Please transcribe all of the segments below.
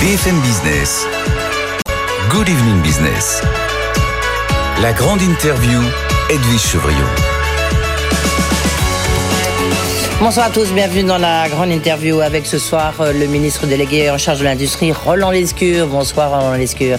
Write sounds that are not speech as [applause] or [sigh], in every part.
BFM Business. Good Evening Business. La grande interview, Edwige Chevriot. Bonsoir à tous, bienvenue dans la grande interview avec ce soir euh, le ministre délégué en charge de l'industrie, Roland Lescure. Bonsoir Roland Lescure.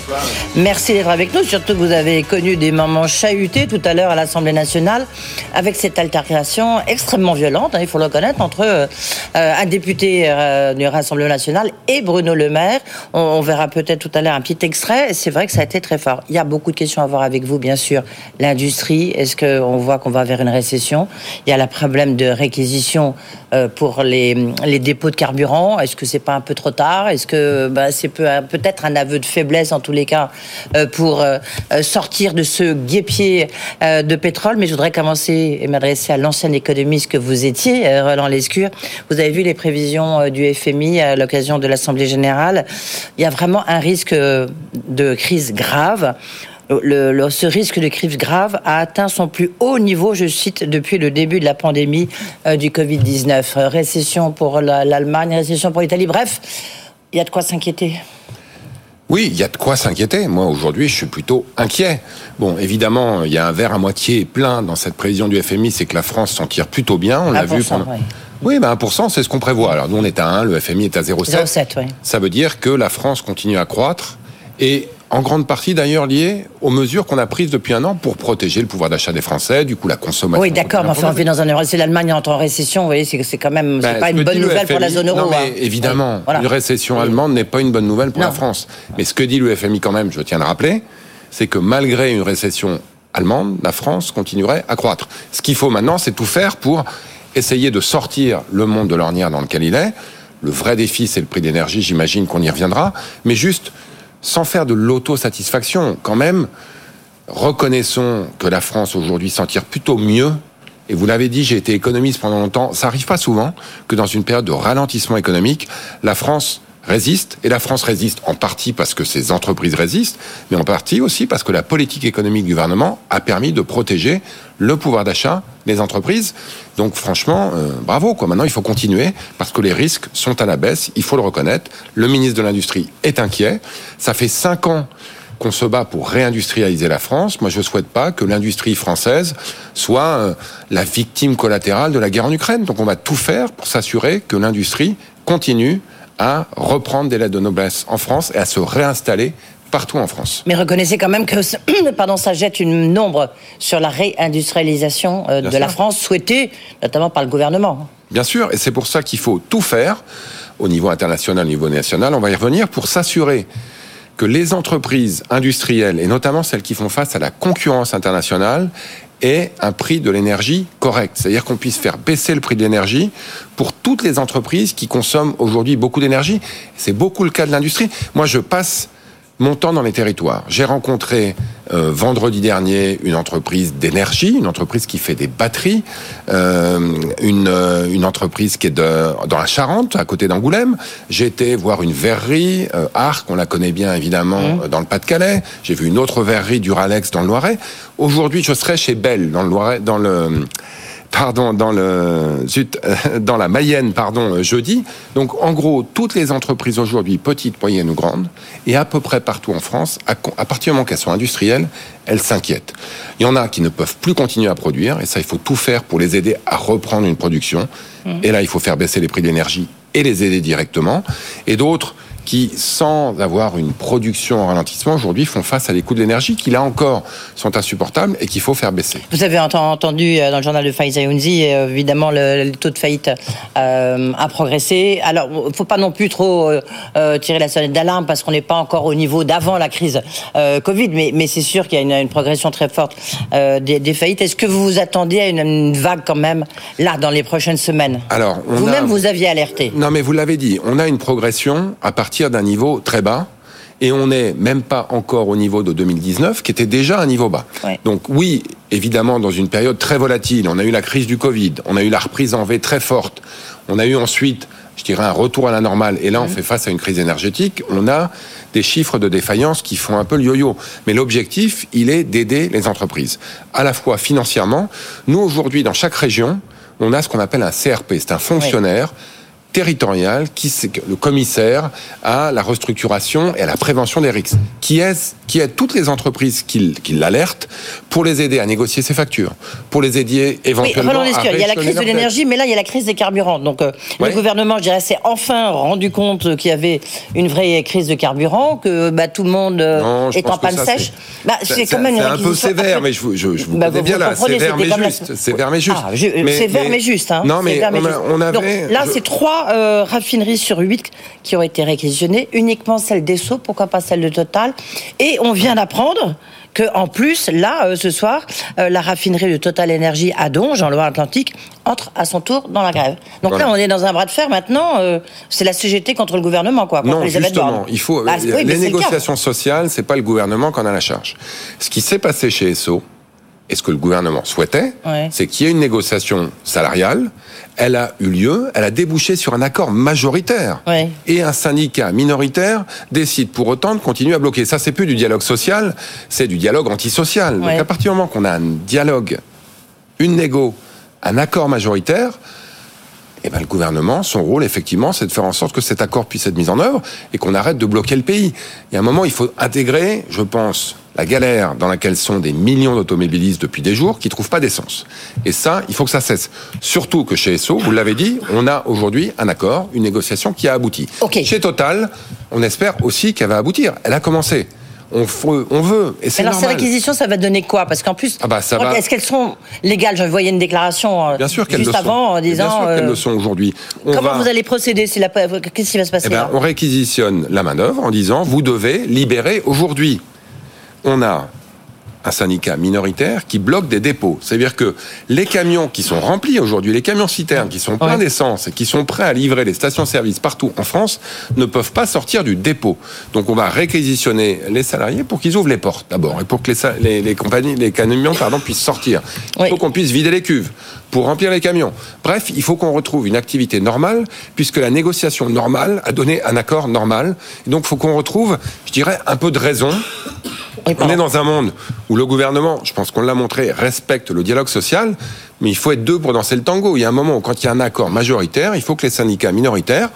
Merci d'être avec nous, surtout que vous avez connu des moments chahutés tout à l'heure à l'Assemblée nationale avec cette altercation extrêmement violente, hein, il faut le reconnaître, entre euh, un député euh, du Rassemblement national et Bruno Le Maire. On, verra peut-être tout à l'heure un petit extrait. C'est vrai que ça a été très fort. Il y a beaucoup de questions à voir avec vous, bien sûr. L'industrie, est-ce qu'on voit qu'on va vers une récession? Il y a le problème de réquisition euh, pour les, dépôts de carburant Est-ce que c'est pas un peu trop tard? Est-ce que bah, c'est peut-être un aveu de faiblesse en tous les cas euh, pour euh, sortir de ce guépier de pétrole Mais je voudrais commencer et m'adresser à l'ancien économiste que vous étiez, Roland Lescure. Vous avez vu les prévisions du FMI à l'occasion de l'Assemblée générale. Il y a vraiment un risque de crise grave le, ce risque de crise grave a atteint son plus haut niveau, je cite, depuis le début de la pandémie euh, du Covid-19. Récession pour l'Allemagne, récession pour l'Italie. Bref, il y a de quoi s'inquiéter. Oui, il y a de quoi s'inquiéter. Moi, aujourd'hui, je suis plutôt inquiet. Bon, évidemment, il y a un verre à moitié plein dans cette prévision du FMI, c'est que la France s'en tire plutôt bien. On l'a vu pendant... Oui, ben 1%, c'est ce qu'on prévoit. Alors, nous, on est à 1, le FMI est à 0,7. 0,7, oui. Ça veut dire que la France continue à croître et en grande partie d'ailleurs lié aux mesures qu'on a prises depuis un an pour protéger le pouvoir d'achat des Français, du coup la consommation. Oui, d'accord, mais enfin, on vit dans un c'est l'Allemagne entre en récession, vous voyez, c'est quand même ben, pas une bonne nouvelle pour la zone euro. Non, mais hein. évidemment, une récession allemande n'est pas une bonne nouvelle pour la France. Mais ce que dit le FMI quand même, je tiens à le rappeler, c'est que malgré une récession allemande, la France continuerait à croître. Ce qu'il faut maintenant, c'est tout faire pour essayer de sortir le monde de l'ornière dans lequel il est. Le vrai défi, c'est le prix d'énergie, j'imagine qu'on y reviendra, mais juste sans faire de l'autosatisfaction, quand même, reconnaissons que la France aujourd'hui s'en tire plutôt mieux. Et vous l'avez dit, j'ai été économiste pendant longtemps. Ça arrive pas souvent que dans une période de ralentissement économique, la France résiste, et la France résiste en partie parce que ses entreprises résistent, mais en partie aussi parce que la politique économique du gouvernement a permis de protéger le pouvoir d'achat des entreprises. Donc franchement, euh, bravo. Maintenant, il faut continuer parce que les risques sont à la baisse. Il faut le reconnaître. Le ministre de l'Industrie est inquiet. Ça fait cinq ans qu'on se bat pour réindustrialiser la France. Moi, je ne souhaite pas que l'industrie française soit euh, la victime collatérale de la guerre en Ukraine. Donc, on va tout faire pour s'assurer que l'industrie continue à reprendre des lettres de noblesse en France et à se réinstaller partout en France. Mais reconnaissez quand même que [clears throat] pardon, ça jette une ombre sur la réindustrialisation euh, de la France souhaitée notamment par le gouvernement. Bien sûr, et c'est pour ça qu'il faut tout faire au niveau international, au niveau national, on va y revenir, pour s'assurer que les entreprises industrielles, et notamment celles qui font face à la concurrence internationale, et un prix de l'énergie correct. C'est-à-dire qu'on puisse faire baisser le prix de l'énergie pour toutes les entreprises qui consomment aujourd'hui beaucoup d'énergie. C'est beaucoup le cas de l'industrie. Moi, je passe mon temps dans les territoires. J'ai rencontré euh, vendredi dernier une entreprise d'énergie, une entreprise qui fait des batteries, euh, une, euh, une, entreprise qui est de, dans la Charente, à côté d'Angoulême. J'ai été voir une verrerie, Arc, on la connaît bien évidemment mmh. dans le Pas-de-Calais. J'ai vu une autre verrerie, Duralex, dans le Loiret. Aujourd'hui, je serai chez Bell, dans le Loiret, dans le pardon, dans le euh, dans la Mayenne, pardon, euh, jeudi. Donc, en gros, toutes les entreprises aujourd'hui, petites, moyennes ou grandes, et à peu près partout en France, à, partir du moment qu'elles sont industrielles, elles s'inquiètent. Il y en a qui ne peuvent plus continuer à produire, et ça, il faut tout faire pour les aider à reprendre une production. Mmh. Et là, il faut faire baisser les prix d'énergie et les aider directement. Et d'autres qui, sans avoir une production en ralentissement, aujourd'hui font face à des coûts de l'énergie qui, là encore, sont insupportables et qu'il faut faire baisser. Vous avez entendu euh, dans le journal de Faiza Younzi, euh, évidemment, le, taux de faillite euh, a progressé. Alors, il ne faut pas non plus trop tirer la sonnette d'alarme parce qu'on n'est pas encore au niveau d'avant la crise Covid, mais, mais c'est sûr qu'il y a une, progression très forte des, faillites. Est-ce que vous vous attendiez à une, vague quand même, là, dans les prochaines semaines? Alors, Vous-même, vous aviez alerté. Non, mais vous l'avez dit, on a une progression à partir d'un niveau très bas et on n'est même pas encore au niveau de 2019, qui était déjà un niveau bas. Donc oui, évidemment, dans une période très volatile, on a eu la crise du Covid, on a eu la reprise en V très forte, on a eu ensuite, je dirais, un retour à la normale, et là, on fait face à une crise énergétique, on a des chiffres de défaillance qui font un peu le yo-yo. Mais l'objectif, il est d'aider les entreprises, à la fois financièrement. Nous, aujourd'hui, dans chaque région, on a ce qu'on appelle un CRP, c'est un fonctionnaire territorial, qui c'est le commissaire à la restructuration et à la prévention des risques, qui aide, qui aide toutes les entreprises qui, qui l'alertent pour les aider à négocier ses factures, pour les aider éventuellement oui, à Il y a la crise de l'énergie, mais là il y a la crise des carburants. Donc euh, le gouvernement, je dirais, s'est enfin rendu compte qu'il y avait une vraie crise de carburant, que bah, tout le monde euh, est en panne sèche. Bah, c'est quand même un peu sévère, mais je, je, je vous bah, bien là, sévère mais juste, sévère mais juste. Ah, sévère mais juste. Hein. Non mais on avait. Là c'est trois euh, raffineries sur 8 qui ont été réquisitionnées, uniquement celle d'Esso, pourquoi pas celle de Total. Et on vient d'apprendre que en plus, là, euh, ce soir, euh, la raffinerie de Total Énergie à Donge, en Loire-Atlantique, entre à son tour dans la grève. Donc là, on est dans un bras de fer maintenant. c'est la CGT contre le gouvernement, quoi. non, justement, il faut bah, les négociations sociales, c'est pas le gouvernement qui en a la charge. Ce qui s'est passé chez Esso, et ce que le gouvernement souhaitait, c'est qu'il y ait une négociation salariale. Elle a eu lieu, elle a débouché sur un accord majoritaire. Et un syndicat minoritaire décide pour autant de continuer à bloquer. Ça, c'est plus du dialogue social, c'est du dialogue antisocial. Donc à partir du moment qu'on a un dialogue, une négo, un accord majoritaire, eh ben, le gouvernement, son rôle, effectivement, c'est de faire en sorte que cet accord puisse être mis en œuvre et qu'on arrête de bloquer le pays. Il y a un moment, il faut intégrer, je pense, la galère dans laquelle sont des millions d'automobilistes depuis des jours qui trouvent pas d'essence. Et ça, il faut que ça cesse. Surtout que chez Esso, vous l'avez dit, on a aujourd'hui un accord, une négociation qui a abouti. Chez Total, on espère aussi qu'elle va aboutir. Elle a commencé on, veut, on veut. Et Alors ces réquisitions, ça va donner quoi? Parce qu'en plus, ah bah, est-ce qu'elles sont légales? Je voyais une déclaration euh, Bien sûr juste avant en disant. Bien sûr qu'elles le sont aujourd'hui. Comment vous allez procéder Qu'est-ce qui va se passer eh ben, On réquisitionne la manœuvre en disant vous devez libérer aujourd'hui. On a un syndicat minoritaire qui bloque des dépôts. C'est-à-dire que les camions qui sont remplis aujourd'hui, les camions citernes qui sont pleins d'essence et qui sont prêts à livrer les stations-service partout en France, ne peuvent pas sortir du dépôt. Donc on va réquisitionner les salariés pour qu'ils ouvrent les portes d'abord et pour que les, les, compagnies, les camions pardon, puissent sortir. Il faut qu'on puisse vider les cuves pour remplir les camions. Bref, il faut qu'on retrouve une activité normale puisque la négociation normale a donné un accord normal. Et donc il faut qu'on retrouve, je dirais, un peu de raison on est dans un monde où le gouvernement, je pense qu'on l'a montré, respecte le dialogue social, mais il faut être deux pour danser le tango. Il y a un moment où, quand il y a un accord majoritaire, il faut que les syndicats minoritaires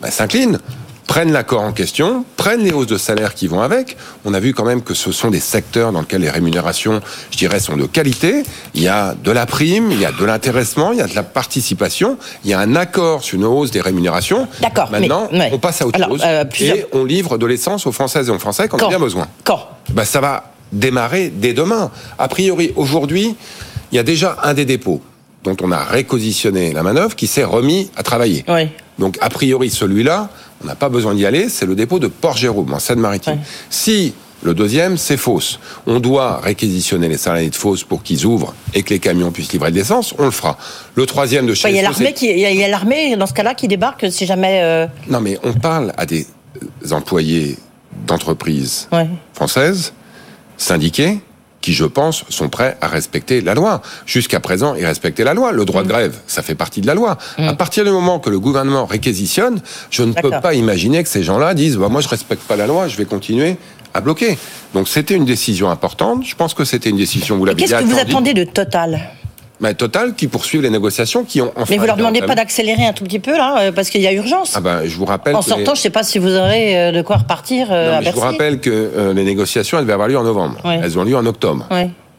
bah, s'inclinent prennent l'accord en question, prennent les hausses de salaire qui vont avec. On a vu quand même que ce sont des secteurs dans lesquels les rémunérations, je dirais, sont de qualité. Il y a de la prime, il y a de l'intéressement, il y a de la participation, il y a un accord sur une hausse des rémunérations. D'accord. Maintenant, on passe à autre chose euh, et on livre de l'essence aux Françaises et aux Français quand, quand on a bien besoin. Quand bah, Ça va démarrer dès demain. A priori, aujourd'hui, il y a déjà un des dépôts dont on a réquisitionné la manœuvre qui s'est remis à travailler. Oui. Donc, a priori, celui-là, on n'a pas besoin d'y aller, c'est le dépôt de Port-Jérôme, en Seine-Maritime. Si le deuxième, c'est fausse. On doit réquisitionner les salariés de fausse pour qu'ils ouvrent et que les camions puissent livrer de l'essence. On le fera. Le troisième de chez Il y a l'armée qui, il y a l'armée dans ce cas-là qui débarque si jamais. Euh, non, mais on parle à des employés d'entreprises françaises syndiqués qui, je pense, sont prêts à respecter la loi. Jusqu'à présent, ils respectaient la loi. Le droit de mm. grève, ça fait partie de la loi. Mm. À partir du moment que le gouvernement réquisitionne, je ne peux pas imaginer que ces gens-là disent bah, moi, je respecte pas la loi, je vais continuer à bloquer. Donc, c'était une décision importante. Je pense que c'était une décision, vous l'avez Qu'est-ce que vous attendez de Total? Mais Total qui poursuivent les négociations qui ont enfin. Mais vous leur demandez pas d'accélérer un tout petit peu là, euh, parce qu'il y a urgence. Ah ben, je vous rappelle. En sortant, je sais pas si vous aurez euh, de quoi repartir. Euh, je vous rappelle que les négociations, elles devaient avoir lieu en novembre. Elles ont lieu en octobre.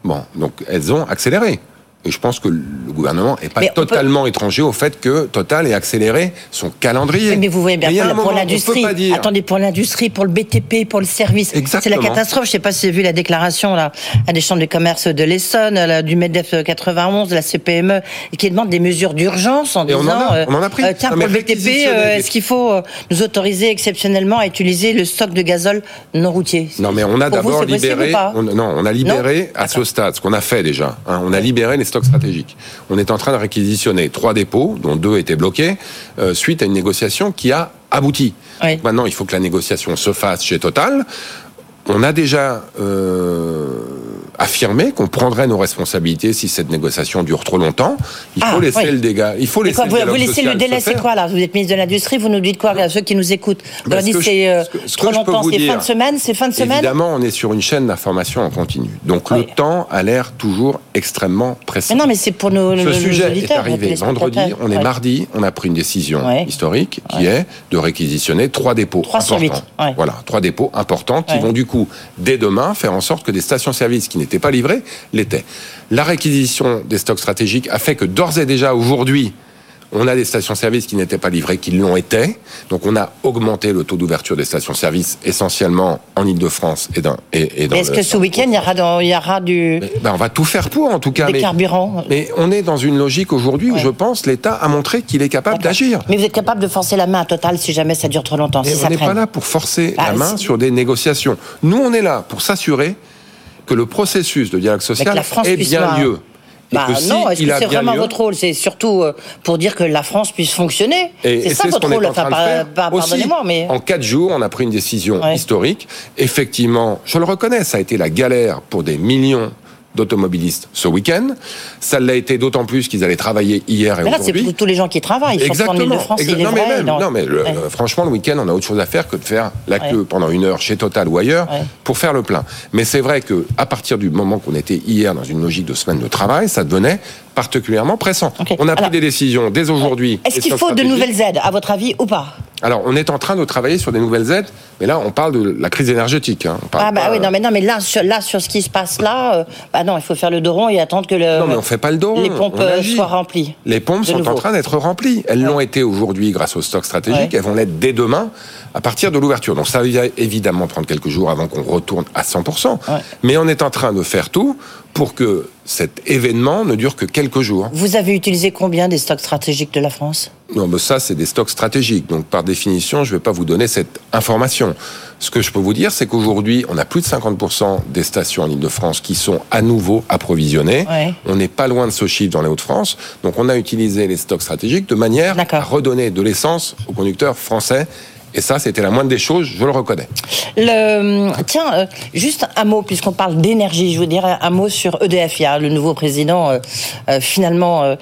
Bon, donc elles ont accéléré. Et je pense que le gouvernement n'est pas totalement étranger au fait que Total ait accéléré son calendrier. Mais vous voyez bien, pour, l'industrie, attendez, pour l'industrie, pour le BTP, pour le service, c'est la catastrophe. Je ne sais pas si vous avez vu la déclaration là, à des chambres de commerce de l'Essonne, du MEDEF 91, de la CPME, qui demande des mesures d'urgence en disant, on en a, on en a pris. Euh, tiens, pour le BTP, euh, est-ce qu'il faut euh, nous autoriser exceptionnellement à utiliser le stock de gazole non routier? Non, mais on a d'abord libéré, non, on a libéré à ce stade, ce qu'on a fait déjà. Hein, on a libéré les stocks stratégiques. On est en train de réquisitionner trois dépôts, dont deux étaient bloqués, euh, suite à une négociation qui a abouti. Maintenant, il faut que la négociation se fasse chez Total. On a déjà euh, affirmé qu'on prendrait nos responsabilités si cette négociation dure trop longtemps. Il faut ah, laisser le dégât. Il faut laisser le Vous laissez le délai, c'est quoi là? Vous êtes ministre de l'Industrie, vous nous dites quoi? À ceux qui nous écoutent. Vous leur dites c'est euh, trop longtemps, c'est fin de semaine, c'est fin de semaine? Évidemment, on est sur une chaîne d'information en continu. Donc le temps a l'air toujours extrêmement précis. Mais non, mais c'est pour nos Ce sujet est arrivé vendredi, on est mardi, on a pris une décision historique qui est de réquisitionner trois dépôts importants. Voilà, trois dépôts importants qui vont du coup, dès demain, faire en sorte que des stations-service qui n'étaient pas livrées l'étaient. La réquisition des stocks stratégiques a fait que d'ores et déjà aujourd'hui, on a des stations-service qui n'étaient pas livrées, qui l'ont été. Donc on a augmenté le taux d'ouverture des stations-service essentiellement en Ile-de-France et dans et, Est-ce que ce week-end il y aura, il y aura du ben, on va tout faire pour en tout cas. Des mais, carburants. Mais on est dans une logique aujourd'hui où je pense l'État a montré qu'il est capable d'agir. Mais vous êtes capable de forcer la main à Total si jamais ça dure trop longtemps. si on n'est pas là pour forcer bah, la main sur des négociations. Nous on est là pour s'assurer que le processus de dialogue social ait bien lieu. Bah non, est-ce que c'est vraiment votre rôle? C'est surtout euh, pour dire que la France puisse fonctionner. C'est ça votre rôle. Enfin, pardonnez-moi, mais en quatre jours, on a pris une décision historique. Effectivement, je le reconnais, ça a été la galère pour des millions d'automobilistes ce week-end. Ça l'a été d'autant plus qu'ils allaient travailler hier et aujourd'hui. Là, c'est pour tous les gens qui travaillent, Exactement. Non, mais, même, non, mais franchement, le week-end, on a autre chose à faire que de faire la queue pendant une heure chez Total ou ailleurs pour faire le plein. Mais c'est vrai que à partir du moment qu'on était hier dans une logique de semaine de travail, ça devenait particulièrement pressant. On a pris des décisions dès aujourd'hui. Est-ce qu'il faut de nouvelles aides, à votre avis, ou pas? Alors, on est en train de travailler sur des nouvelles aides, mais là, on parle de la crise énergétique. Hein. ah bah oui, non, mais non, mais là, sur, là, sur ce qui se passe là, euh, bah non, il faut faire le dos rond et attendre que le. Non, mais on fait pas le dos Les pompes euh, soient remplies. Les pompes sont en train d'être remplies. Elles l'ont été aujourd'hui grâce au stock stratégique. Elles vont l'être dès demain à partir de l'ouverture. Donc ça va évidemment prendre quelques jours avant qu'on retourne à 100%. Mais on est en train de faire tout pour que cet événement ne dure que quelques jours. Vous avez utilisé combien des stocks stratégiques de la France? Non, mais ça, c'est des stocks stratégiques. Donc, par définition, je ne vais pas vous donner cette information. Ce que je peux vous dire, c'est qu'aujourd'hui, on a plus de 50% des stations en Ile-de-France qui sont à nouveau approvisionnées. On n'est pas loin de ce chiffre dans les Hauts-de-France. Donc, on a utilisé les stocks stratégiques de manière à redonner de l'essence aux conducteurs français et ça, c'était la moindre des choses, je le reconnais. Tiens, euh, juste un mot, puisqu'on parle d'énergie, je veux dire un mot sur EDF. Il y a le nouveau président, euh, euh, finalement,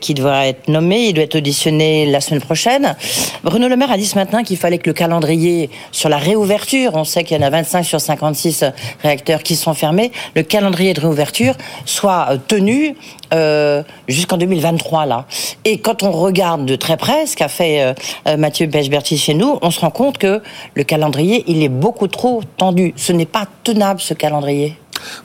qui devra être nommé. Il doit être auditionné la semaine prochaine. Bruno Le Maire a dit ce matin qu'il fallait que le calendrier sur la réouverture, on sait qu'il y en a 25 sur 56 réacteurs qui sont fermés, le calendrier de réouverture soit tenu jusqu'en 2023, là. Et quand on regarde de très près ce qu'a fait Mathieu Pechberti chez nous, on se rend compte que le calendrier, il est beaucoup trop tendu. Ce n'est pas tenable, ce calendrier.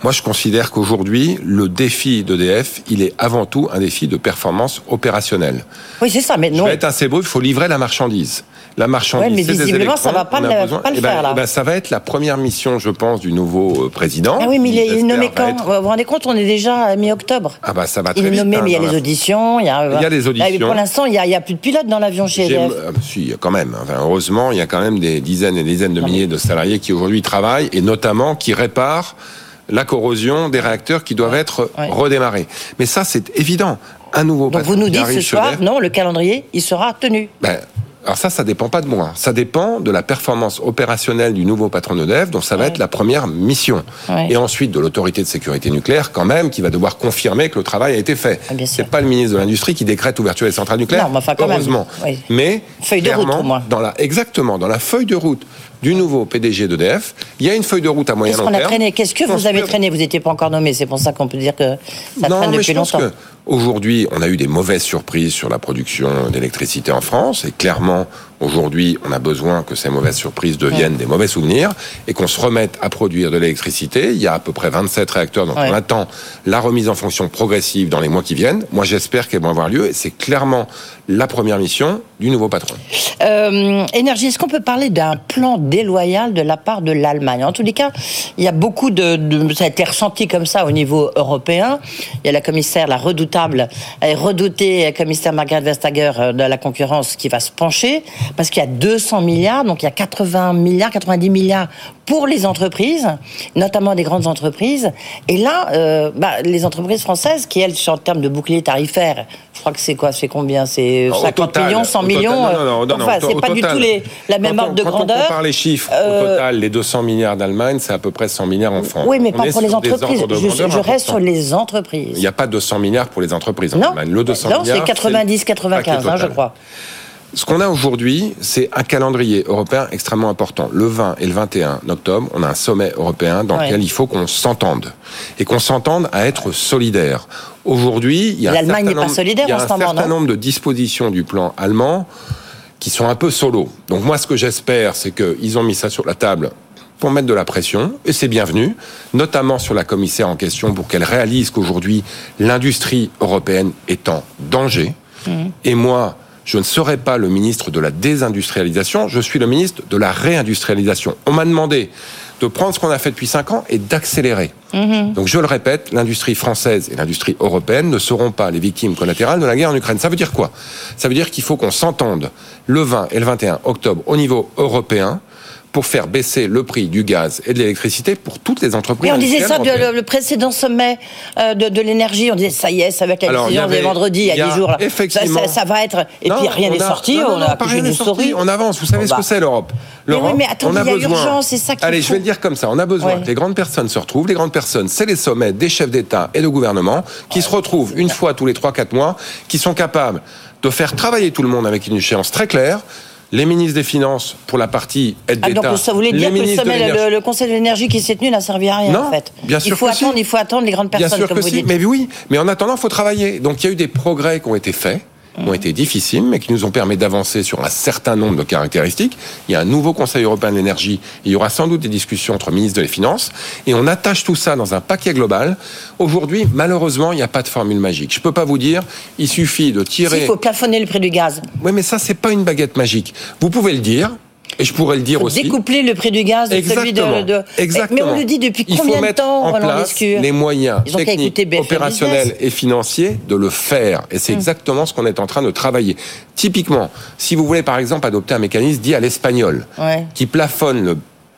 Moi, je considère qu'aujourd'hui, le défi d'EDF, il est avant tout un défi de performance opérationnelle. Oui, c'est ça, mais non. Je vais être assez beau, il faut livrer la marchandise la marchandise. Oui, mais visiblement, ça va pas, le, pas le eh ben, faire là. Eh ben, ça va être la première mission, je pense, du nouveau euh, président. Ah oui, mais il est nommé quand Vous vous rendez compte, on est déjà à mi-octobre. Ah bah ça va très Il est nommé, mais il y a hein, les auditions. Il y a, il y a les auditions. pour l'instant, il n'y a, a, plus de pilotes dans l'avion chez EDF. Euh, si, quand même. Enfin, heureusement, il y a quand même des dizaines et des dizaines de milliers de salariés qui aujourd'hui travaillent et notamment qui réparent la corrosion des réacteurs qui doivent être redémarrés. Mais ça, c'est évident. Un nouveau Donc vous nous dites ce soir, non, le calendrier, il sera tenu. Ben, alors ça, ça dépend pas de moi. Ça dépend de la performance opérationnelle du nouveau patron d'EDF, dont ça va être la première mission. Et ensuite de l'autorité de sécurité nucléaire, quand même, qui va devoir confirmer que le travail a été fait. Ah, c'est pas le ministre de l'Industrie qui décrète l'ouverture des centrales nucléaires. Non, mais enfin, heureusement. Mais feuille de route. Dans la, exactement, dans la feuille de route du nouveau PDG d'EDF. Il y a une feuille de route à moyen long terme. Qu'est-ce que vous avez traîné? Vous n'étiez pas encore nommé, c'est pour ça qu'on peut dire que ça non, traîne depuis longtemps. Aujourd'hui, on a eu des mauvaises surprises sur la production d'électricité en France, et clairement, aujourd'hui, on a besoin que ces mauvaises surprises deviennent des mauvais souvenirs, et qu'on se remette à produire de l'électricité. Il y a à peu près 27 réacteurs, donc on attend la remise en fonction progressive dans les mois qui viennent. Moi, j'espère qu'elle va avoir lieu, et c'est clairement la première mission du nouveau patron. Euh, énergie, est-ce qu'on peut parler d'un plan déloyal de la part de l'Allemagne? En tous les cas, il y a beaucoup de, de, Ça a été ressenti comme ça au niveau européen. Il y a la commissaire, la redoutable et redoutée commissaire Margaret Vestager euh, de la concurrence qui va se pencher. Parce qu'il y a 200 milliards, donc il y a 80 milliards, 90 milliards pour les entreprises, notamment des grandes entreprises. Et là, euh, bah, les entreprises françaises, qui elles, en termes de bouclier tarifaire, je crois que c'est quoi C'est combien? C'est 50 millions, 100 millions Non, non, non, Enfin, c'est pas du tout les, la même ordre de grandeur. Quand on compare les chiffres, au total, les 200 milliards d'Allemagne, c'est à peu près 100 milliards en France. Oui, mais pas pour les entreprises. Je, je reste sur les entreprises. Il n'y a pas 200 milliards pour les entreprises en. Allemagne. Le 200 non, c'est 90-95, hein, je crois. Ce qu'on a aujourd'hui, c'est un calendrier européen extrêmement important. Le 20 et le 21 octobre, on a un sommet européen dans lequel il faut qu'on s'entende et qu'on s'entende à être solidaire. Aujourd'hui, il y a un certain, nombre, solidaire il y a un certain nombre de dispositions du plan allemand qui sont un peu solo. Donc moi, ce que j'espère, c'est qu'ils ont mis ça sur la table pour mettre de la pression, et c'est bienvenu, notamment sur la commissaire en question, pour qu'elle réalise qu'aujourd'hui, l'industrie européenne est en danger. Mmh. Et moi, je ne serai pas le ministre de la désindustrialisation, je suis le ministre de la réindustrialisation. On m'a demandé de prendre ce qu'on a fait depuis cinq ans et d'accélérer. Mmh. Donc je le répète, l'industrie française et l'industrie européenne ne seront pas les victimes collatérales de la guerre en Ukraine. Ça veut dire quoi? Ça veut dire qu'il faut qu'on s'entende le 20 et le 21 octobre au niveau européen pour faire baisser le prix du gaz et de l'électricité pour toutes les entreprises. Et on disait ça le, le, précédent sommet euh, de, de l'énergie. On disait ça y est, ça va être la décision des vendredis, il y a 10 jours. Là. Effectivement. Ça, ça, ça, va être. Et non, puis rien n'est sorti. Non, non, on a pas rien sorti. On avance. Vous savez bah. ce que c'est l'Europe. Mais oui, mais attendez, il y a besoin... urgence, c'est ça Allez, faut. je vais le dire comme ça. On a besoin ouais. que les grandes personnes se retrouvent. Les grandes personnes, c'est les sommets des chefs d'État et de gouvernement qui ouais, se retrouvent une fois tous les 3-4 mois, qui sont capables de faire travailler tout le monde avec une échéance très claire les ministres des Finances pour la partie aide ah, d'État. Donc ça voulait dire que le, sommet, le, le, Conseil de l'énergie qui s'est tenu n'a servi à rien non, en fait. Bien sûr il faut que attendre, si. il faut attendre les grandes personnes bien sûr comme que vous si. dites. Mais oui, mais en attendant, il faut travailler. Donc il y a eu des progrès qui ont été faits ont été difficiles, mais qui nous ont permis d'avancer sur un certain nombre de caractéristiques. Il y a un nouveau Conseil européen de l'énergie. Il y aura sans doute des discussions entre ministres des Finances. Et on attache tout ça dans un paquet global. Aujourd'hui, malheureusement, il n'y a pas de formule magique. Je ne peux pas vous dire, il suffit de tirer... Il faut plafonner le prix du gaz. Oui, mais ça, c'est pas une baguette magique. Vous pouvez le dire, et je pourrais le dire aussi. Découpler le prix du gaz de Exactement. celui de, de... Exactement. Mais on le dit depuis Il combien de temps, en place les moyens Ils techniques, opérationnels et financiers de le faire. Et c'est Hum. exactement ce qu'on est en train de travailler. Typiquement, si vous voulez par exemple adopter un mécanisme dit à l'espagnol, Ouais. qui plafonne le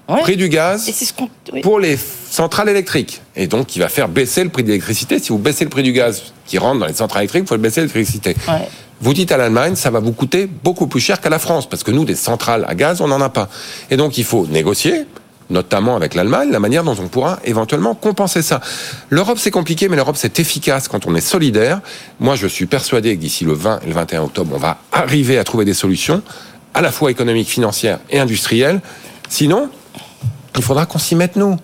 Ouais. prix du gaz ce oui. pour les centrales électriques. Et donc, qui va faire baisser le prix de l'électricité. Si vous baissez le prix du gaz qui rentre dans les centrales électriques, il faut baisser l'électricité. Ouais. Vous dites à l'Allemagne, ça va vous coûter beaucoup plus cher qu'à la France, parce que nous, des centrales à gaz, on n'en a pas. Et donc, il faut négocier, notamment avec l'Allemagne, la manière dont on pourra éventuellement compenser ça. L'Europe, c'est compliqué, mais l'Europe, c'est efficace quand on est solidaire. Moi, je suis persuadé que d'ici le 20 et le 21 octobre, on va arriver à trouver des solutions, à la fois économiques, financières et industrielles. Sinon, il faudra qu'on s'y mette, nous.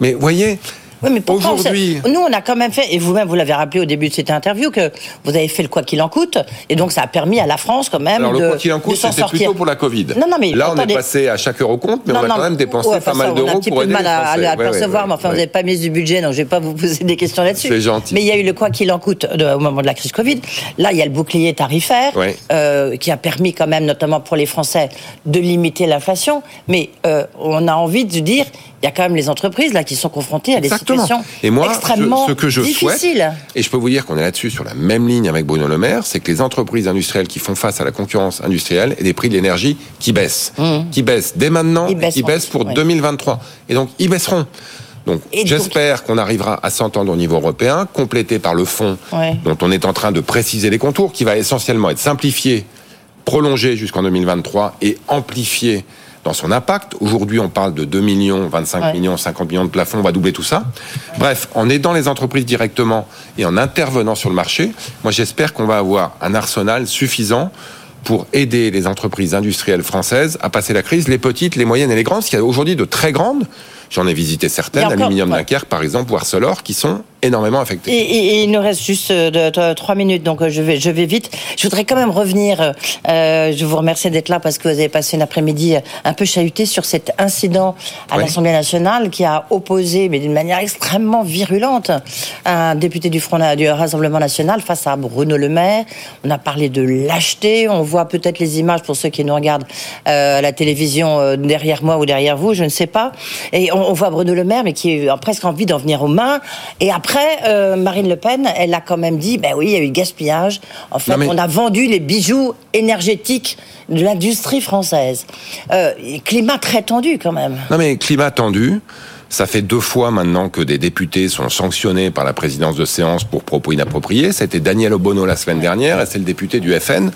Mais voyez, Oui, mais pourtant, Aujourd'hui- nous, on a quand même fait, et vous-même, vous l'avez rappelé au début de cette interview, que vous avez fait le quoi qu'il en coûte, et donc ça a permis à la France quand même alors de, le quoi qu'il en coûte, c'était sortir. plutôt pour la Covid. Non, non, mais Là, on attendez. est passé à chaque euro compte, mais Non, on a quand même dépensé ouais, pas mal ça, On a d'euros un petit pour peu de mal à, le percevoir, ouais, mais enfin, vous n'avez pas mis du budget, donc je ne vais pas vous poser des questions là-dessus. C'est gentil. Mais il y a eu le quoi qu'il en coûte au moment de la crise Covid. Là, il y a le bouclier tarifaire, euh, qui a permis quand même, notamment pour les Français, de limiter l'inflation. Mais euh, on a envie de dire, il y a quand même les entreprises là qui sont confrontées à des situations Et moi, extrêmement je- ce que je souhaite, difficiles. et je peux vous dire qu'on est là-dessus sur la même ligne avec Bruno Le Maire, c'est que les entreprises industrielles qui font face à la concurrence industrielle et des prix de l'énergie qui baissent, qui baissent dès maintenant, et qui baissent pour ouais. 2023. Et donc, ils baisseront. Donc, j'espère qu'on arrivera à s'entendre au niveau européen, complété par le fonds Ouais. dont on est en train de préciser les contours, qui va essentiellement être simplifié, prolongé jusqu'en 2023 et amplifié dans son impact. Aujourd'hui, on parle de 2 millions, 25 Ouais. millions, 50 millions de plafond, on va doubler tout ça. Bref, en aidant les entreprises directement et en intervenant sur le marché, moi j'espère qu'on va avoir un arsenal suffisant pour aider les entreprises industrielles françaises à passer la crise, les petites, les moyennes et les grandes, parce qu'il y a aujourd'hui de très grandes, j'en ai visité certaines, Aluminium ouais. Dunkerque par exemple, ou Arcelor, qui sont énormément affectées. Et, et- et il nous reste juste euh, trois minutes, donc euh, je vais, je vais vite. Je voudrais quand même revenir. euh, je vous remercie d'être là parce que vous avez passé une après-midi un peu chahuté sur cet incident à Oui. l'Assemblée nationale qui a opposé, mais d'une manière extrêmement virulente, un député du Front du Rassemblement national face à Bruno Le Maire. On a parlé de lâcheté. On voit peut-être les images pour ceux qui nous regardent euh, à la télévision euh, derrière moi ou derrière vous, je ne sais pas. Et on, on voit Bruno Le Maire, mais qui a presque envie d'en venir aux mains. Et après après, euh, Marine Le Pen, elle a quand même dit, ben oui, il y a eu gaspillage. En fait, on a vendu les bijoux énergétiques de l'industrie française. Euh, climat très tendu quand même. Non mais climat tendu. Ça fait deux fois maintenant que des députés sont sanctionnés par la présidence de séance pour propos inappropriés. C'était Daniel Obono la semaine dernière et c'est le député du FN.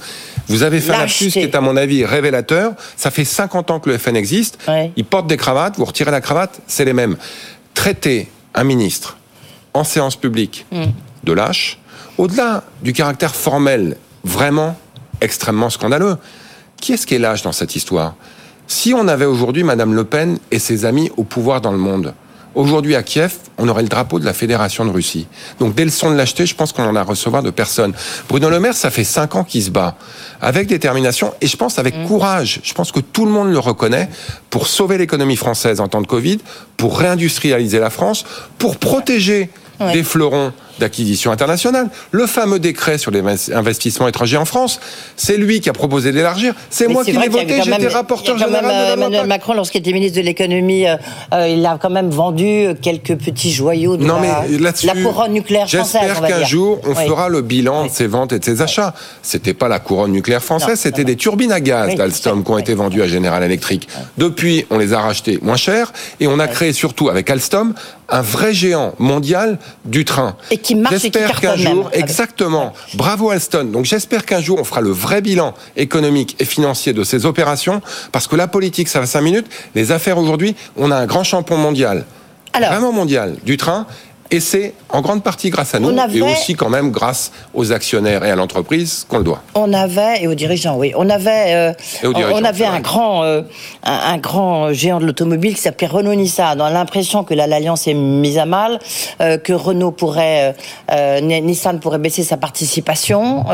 Vous avez fait un lapsus qui est à mon avis révélateur. Ça fait 50 ans que le FN existe. Il porte des cravates, vous retirez la cravate, c'est les mêmes. Traiter un ministre en séance publique mm. de lâche, au-delà du caractère formel vraiment extrêmement scandaleux, qui est-ce qui est lâche dans cette histoire? Si on avait aujourd'hui Madame Le Pen et ses amis au pouvoir dans le monde, Aujourd'hui, à Kiev, on aurait le drapeau de la Fédération de Russie. Donc, des leçons de lâcheté, je pense qu'on en a à recevoir de personne. Bruno Le Maire, ça fait cinq ans qu'il se bat. Avec détermination et je pense avec mm. courage. Je pense que tout le monde le reconnaît pour sauver l'économie française en temps de Covid, pour réindustrialiser la France, pour protéger des fleurons d'acquisition internationale. Le fameux décret sur les investissements étrangers en France, c'est lui qui a proposé d'élargir. C'est moi qui l'ai voté, j'étais rapporteur général de Emmanuel Macron, lorsqu'il était ministre de l'économie, euh, euh, il a quand même vendu quelques petits joyaux de non, la, la, couronne nucléaire française. J'espère qu'un jour, on fera le bilan de ses ventes et de ses achats. C'était pas la couronne nucléaire française, c'était des turbines à gaz d'Alstom qui ont été vendues à General Electric. Depuis, on les a rachetées moins cher et on a créé surtout avec Alstom un vrai géant mondial du train. Et qui marche J'espère qu'un jour, exactement, bravo Alstom. Donc j'espère qu'un jour on fera le vrai bilan économique et financier de ces opérations, parce que la politique, ça va cinq minutes. Les affaires aujourd'hui, on a un grand champion mondial, vraiment mondial, du train. Et c'est en grande partie grâce à nous et aussi quand même grâce aux actionnaires et à l'entreprise qu'on le doit. On avait et aux dirigeants, oui. On avait, euh, on avait un grand, euh, un, grand géant de l'automobile qui s'appelait Renault Nissan. Dans l'impression que l'alliance est mise à mal, euh, que Renault pourrait, Nissan pourrait baisser sa participation,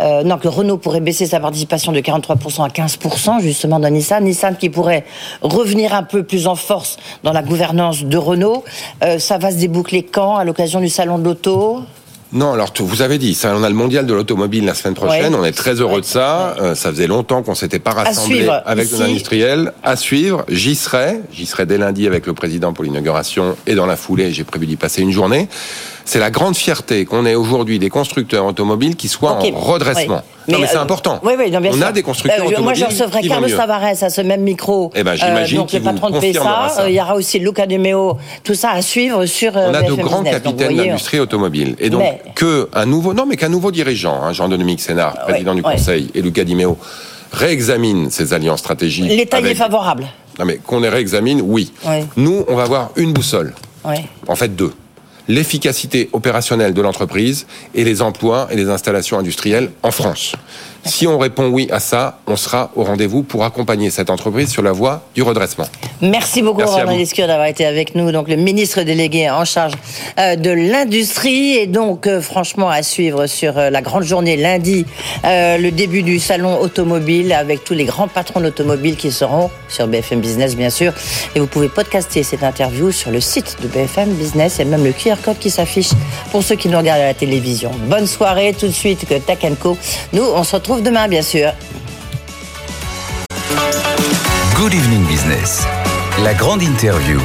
non que Renault pourrait baisser sa participation de 43% à 15% justement dans Nissan. Nissan qui pourrait revenir un peu plus en force dans la gouvernance de Renault. ça va se déboucher boucler quand À l'occasion du salon de l'auto non, alors vous avez dit, ça, on a le mondial de l'automobile la semaine prochaine. On est très heureux de ça. Euh, ça faisait longtemps qu'on s'était pas rassemblé avec nos industriels. À suivre, j'y serai. J'y serai dès lundi avec le président pour l'inauguration et dans la foulée, j'ai prévu d'y passer une journée. C'est la grande fierté qu'on ait aujourd'hui des constructeurs automobiles qui soient en redressement. Mais, non, mais c'est euh, important. Oui, oui, on a des constructeurs automobiles. Moi, je recevrai Carlos Tavares à ce même micro. Eh ben, j'imagine euh, donc le patron de PSA. Il y aura aussi Luca De Meo. Tout ça à suivre sur. On a de grands capitaines d'industrie automobile. Et donc, que un nouveau, non, mais qu'un nouveau dirigeant, hein, Jean-Dominique Sénard, président du Conseil, et Luca Di Meo, réexamine ses alliances stratégiques. L'État est favorable. Non, mais qu'on les réexamine, oui. Nous, on va avoir une boussole. En fait, deux l'efficacité opérationnelle de l'entreprise et les emplois et les installations industrielles en France. Si on répond oui à ça, on sera au rendez-vous pour accompagner cette entreprise sur la voie du redressement. Merci beaucoup, Romain Lescure, d'avoir été avec nous. Donc, le ministre délégué en charge euh, de l'industrie. Et donc, euh, franchement, à suivre sur euh, la grande journée lundi, le début du salon automobile avec tous les grands patrons d'automobile qui seront sur BFM Business, bien sûr. Et vous pouvez podcaster cette interview sur le site de BFM Business et même le QR code qui s'affiche pour ceux qui nous regardent à la télévision. Bonne soirée, tout de suite, que Tech Co. Nous, on se demain, bien sûr. Good Evening Business, la grande interview.